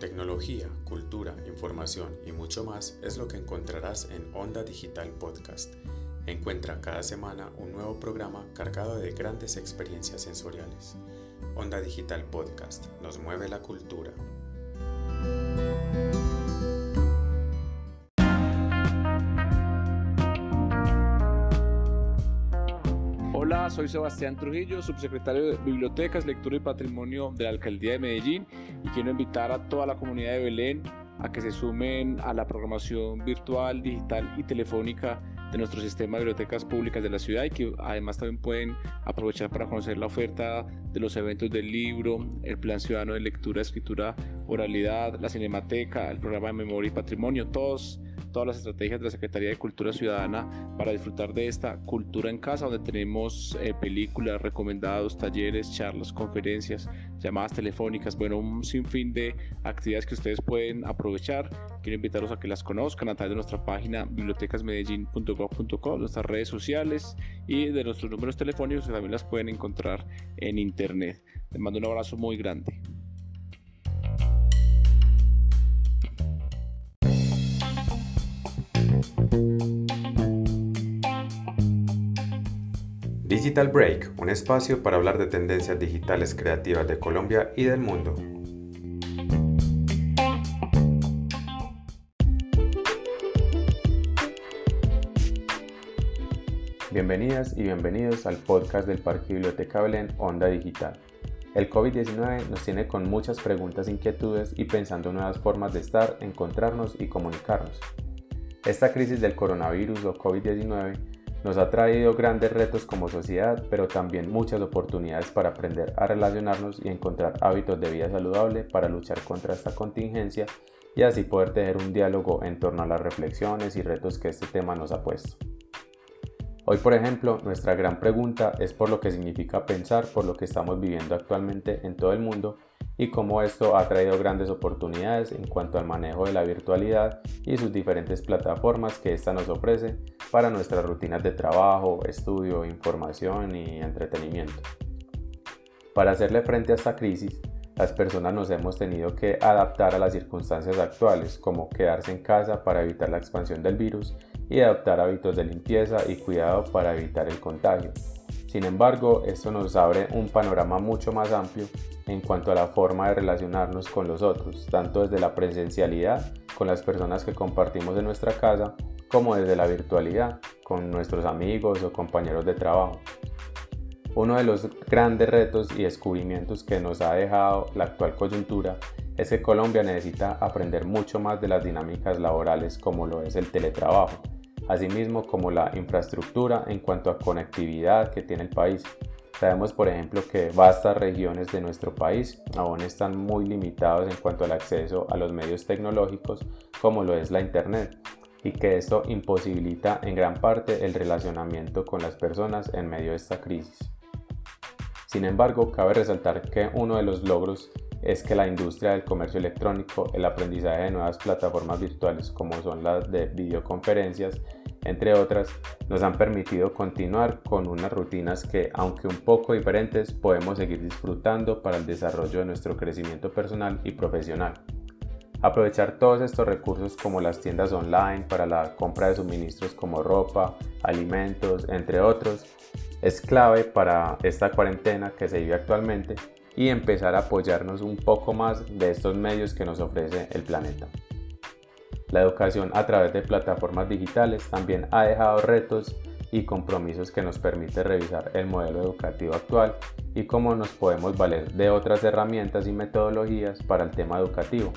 Tecnología, cultura, información y mucho más es lo que encontrarás en Onda Digital Podcast. Encuentra cada semana un nuevo programa cargado de grandes experiencias sensoriales. Onda Digital Podcast nos mueve la cultura. Hola, soy Sebastián Trujillo, subsecretario de Bibliotecas, Lectura y Patrimonio de la Alcaldía de Medellín y quiero invitar a toda la comunidad de Belén a que se sumen a la programación virtual, digital y telefónica de nuestro sistema de bibliotecas públicas de la ciudad y que además también pueden aprovechar para conocer la oferta de los eventos del libro, el plan ciudadano de lectura, escritura, oralidad, la cinemateca, el programa de memoria y patrimonio, todos todas las estrategias de la Secretaría de Cultura Ciudadana para disfrutar de esta cultura en casa, donde tenemos eh, películas, recomendados, talleres, charlas, conferencias, llamadas telefónicas, bueno, un sinfín de actividades que ustedes pueden aprovechar. Quiero invitarlos a que las conozcan a través de nuestra página bibliotecasmedellin.gov.co, nuestras redes sociales y de nuestros números telefónicos que también las pueden encontrar en internet. Les mando un abrazo muy grande. Digital Break, un espacio para hablar de tendencias digitales creativas de Colombia y del mundo. Bienvenidas y bienvenidos al podcast del Parque Biblioteca Belén Onda Digital. El COVID-19 nos tiene con muchas preguntas, inquietudes y pensando nuevas formas de estar, encontrarnos y comunicarnos. Esta crisis del coronavirus o COVID-19 nos ha traído grandes retos como sociedad, pero también muchas oportunidades para aprender a relacionarnos y encontrar hábitos de vida saludable para luchar contra esta contingencia y así poder tener un diálogo en torno a las reflexiones y retos que este tema nos ha puesto. Hoy, por ejemplo, nuestra gran pregunta es por lo que significa pensar por lo que estamos viviendo actualmente en todo el mundo y cómo esto ha traído grandes oportunidades en cuanto al manejo de la virtualidad y sus diferentes plataformas que ésta nos ofrece para nuestras rutinas de trabajo, estudio, información y entretenimiento. Para hacerle frente a esta crisis, las personas nos hemos tenido que adaptar a las circunstancias actuales, como quedarse en casa para evitar la expansión del virus y adoptar hábitos de limpieza y cuidado para evitar el contagio. Sin embargo, esto nos abre un panorama mucho más amplio en cuanto a la forma de relacionarnos con los otros, tanto desde la presencialidad con las personas que compartimos en nuestra casa, como desde la virtualidad con nuestros amigos o compañeros de trabajo. Uno de los grandes retos y descubrimientos que nos ha dejado la actual coyuntura es que Colombia necesita aprender mucho más de las dinámicas laborales como lo es el teletrabajo, asimismo como la infraestructura en cuanto a conectividad que tiene el país, Sabemos, por ejemplo, que vastas regiones de nuestro país aún están muy limitados en cuanto al acceso a los medios tecnológicos como lo es la Internet y que esto imposibilita en gran parte el relacionamiento con las personas en medio de esta crisis. Sin embargo, cabe resaltar que uno de los logros es que la industria del comercio electrónico, el aprendizaje de nuevas plataformas virtuales como son las de videoconferencias entre otras, nos han permitido continuar con unas rutinas que, aunque un poco diferentes, podemos seguir disfrutando para el desarrollo de nuestro crecimiento personal y profesional. Aprovechar todos estos recursos como las tiendas online para la compra de suministros como ropa, alimentos, entre otros, es clave para esta cuarentena que se vive actualmente y empezar a apoyarnos un poco más de estos medios que nos ofrece el planeta. La educación a través de plataformas digitales también ha dejado retos y compromisos que nos permite revisar el modelo educativo actual y cómo nos podemos valer de otras herramientas y metodologías para el tema educativo.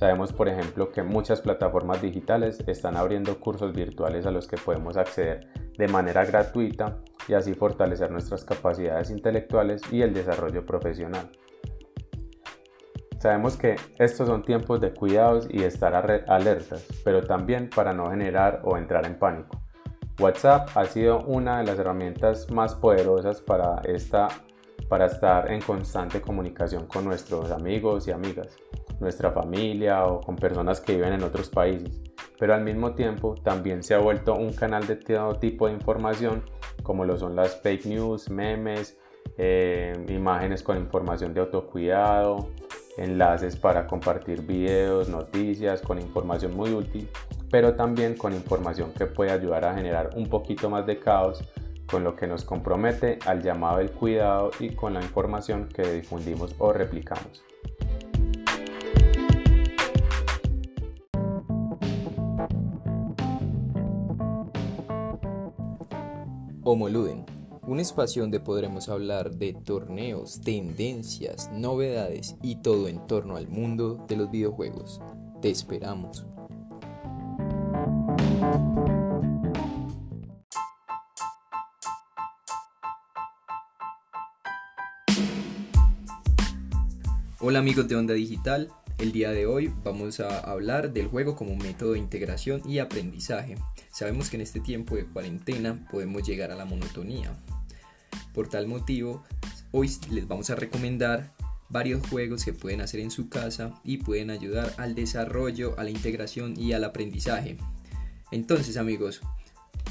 Sabemos, por ejemplo, que muchas plataformas digitales están abriendo cursos virtuales a los que podemos acceder de manera gratuita y así fortalecer nuestras capacidades intelectuales y el desarrollo profesional. Sabemos que estos son tiempos de cuidados y estar alertas, pero también para no generar o entrar en pánico. WhatsApp ha sido una de las herramientas más poderosas para, esta, para estar en constante comunicación con nuestros amigos y amigas, nuestra familia o con personas que viven en otros países, pero al mismo tiempo también se ha vuelto un canal de todo tipo de información como lo son las fake news, memes, eh, imágenes con información de autocuidado, enlaces para compartir videos, noticias, con información muy útil, pero también con información que puede ayudar a generar un poquito más de caos con lo que nos compromete al llamado del cuidado y con la información que difundimos o replicamos. Homoluden, un espacio donde podremos hablar de torneos, tendencias, novedades y todo en torno al mundo de los videojuegos. Te esperamos. Hola amigos de Onda Digital, el día de hoy vamos a hablar del juego como método de integración y aprendizaje. Sabemos que en este tiempo de cuarentena podemos llegar a la monotonía. Por tal motivo, hoy les vamos a recomendar varios juegos que pueden hacer en su casa y pueden ayudar al desarrollo, a la integración y al aprendizaje. Entonces amigos,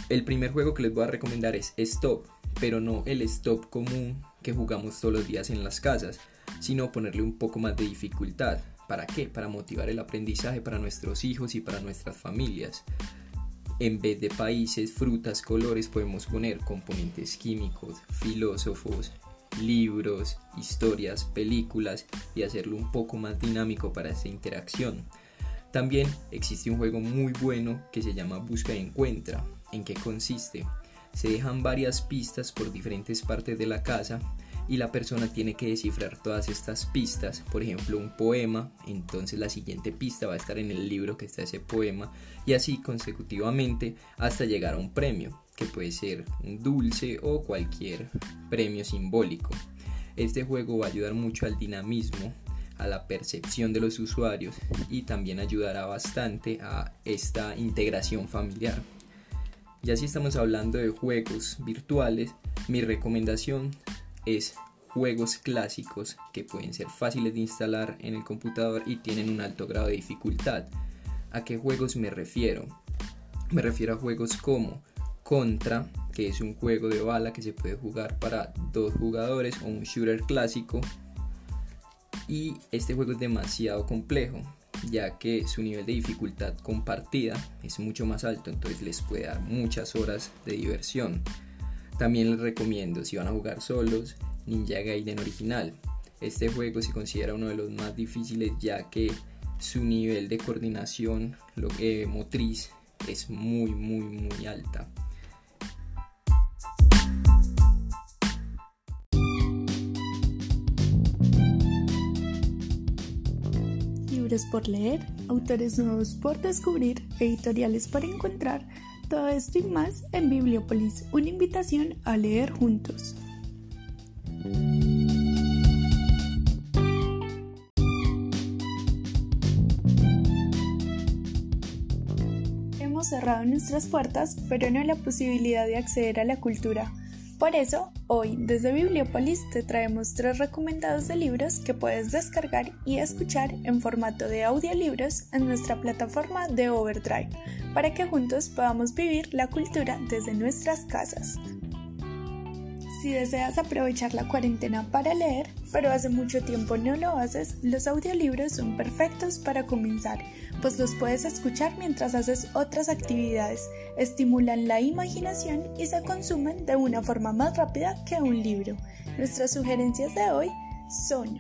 el primer juego que les voy a recomendar es Stop, pero no el Stop común que jugamos todos los días en las casas, sino ponerle un poco más de dificultad. ¿Para qué? Para motivar el aprendizaje para nuestros hijos y para nuestras familias. En vez de países, frutas, colores, podemos poner componentes químicos, filósofos, libros, historias, películas y hacerlo un poco más dinámico para esta interacción. También existe un juego muy bueno que se llama Busca y Encuentra. ¿En qué consiste? Se dejan varias pistas por diferentes partes de la casa y la persona tiene que descifrar todas estas pistas, por ejemplo un poema, entonces la siguiente pista va a estar en el libro que está ese poema y así consecutivamente hasta llegar a un premio, que puede ser un dulce o cualquier premio simbólico. Este juego va a ayudar mucho al dinamismo, a la percepción de los usuarios y también ayudará bastante a esta integración familiar. Ya si estamos hablando de juegos virtuales, mi recomendación es juegos clásicos que pueden ser fáciles de instalar en el computador y tienen un alto grado de dificultad. ¿A qué juegos me refiero? Me refiero a juegos como Contra, que es un juego de bala que se puede jugar para dos jugadores o un shooter clásico. Y este juego es demasiado complejo, ya que su nivel de dificultad compartida es mucho más alto, entonces les puede dar muchas horas de diversión. También les recomiendo, si van a jugar solos, Ninja Gaiden original. Este juego se considera uno de los más difíciles ya que su nivel de coordinación lo, que motriz es muy muy muy alta. Libros por leer, autores nuevos por descubrir, editoriales para encontrar todo esto y más en Bibliopolis, una invitación a leer juntos. Hemos cerrado nuestras puertas, pero no la posibilidad de acceder a la cultura. Por eso, hoy desde Bibliopolis te traemos tres recomendados de libros que puedes descargar y escuchar en formato de audiolibros en nuestra plataforma de Overdrive, para que juntos podamos vivir la cultura desde nuestras casas. Si deseas aprovechar la cuarentena para leer, pero hace mucho tiempo no lo haces, los audiolibros son perfectos para comenzar, pues los puedes escuchar mientras haces otras actividades, estimulan la imaginación y se consumen de una forma más rápida que un libro. Nuestras sugerencias de hoy son...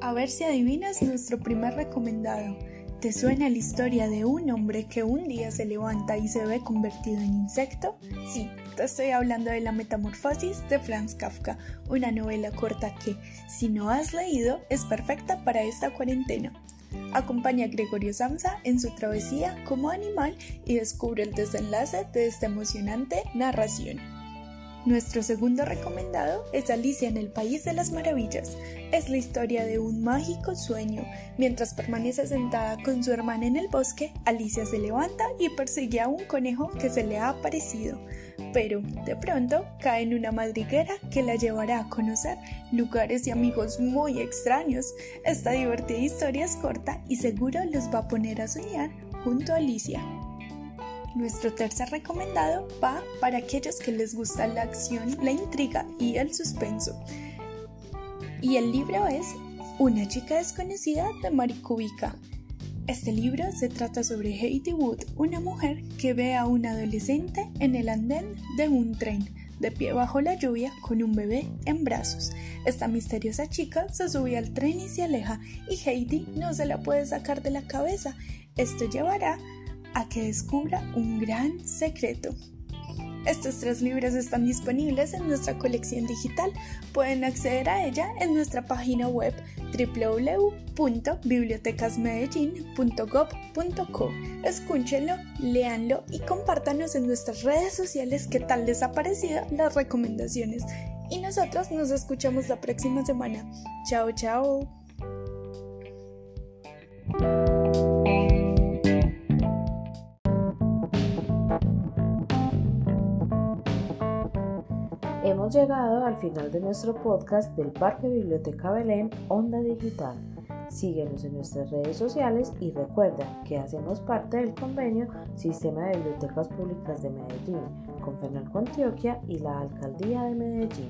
A ver si adivinas nuestro primer recomendado. ¿Te suena la historia de un hombre que un día se levanta y se ve convertido en insecto? Sí, te estoy hablando de La Metamorfosis de Franz Kafka, una novela corta que, si no has leído, es perfecta para esta cuarentena. Acompaña a Gregorio Samsa en su travesía como animal y descubre el desenlace de esta emocionante narración. Nuestro segundo recomendado es Alicia en el País de las Maravillas. Es la historia de un mágico sueño. Mientras permanece sentada con su hermana en el bosque, Alicia se levanta y persigue a un conejo que se le ha aparecido. Pero, de pronto, cae en una madriguera que la llevará a conocer lugares y amigos muy extraños. Esta divertida historia es corta y seguro los va a poner a soñar junto a Alicia. Nuestro tercer recomendado va para aquellos que les gusta la acción, la intriga y el suspenso. Y el libro es Una chica desconocida de Marikubica. Este libro se trata sobre Heidi Wood, una mujer que ve a un adolescente en el andén de un tren, de pie bajo la lluvia con un bebé en brazos. Esta misteriosa chica se sube al tren y se aleja y Heidi no se la puede sacar de la cabeza. Esto llevará a que descubra un gran secreto. Estos tres libros están disponibles en nuestra colección digital. Pueden acceder a ella en nuestra página web www.bibliotecasmedellin.gov.co. Escúchenlo, léanlo y compártanos en nuestras redes sociales qué tal les ha las recomendaciones. Y nosotros nos escuchamos la próxima semana. Chao, chao. Hemos llegado al final de nuestro podcast del Parque Biblioteca Belén Onda Digital. Síguenos en nuestras redes sociales y recuerda que hacemos parte del convenio Sistema de Bibliotecas Públicas de Medellín con Fenalco Antioquia y la Alcaldía de Medellín.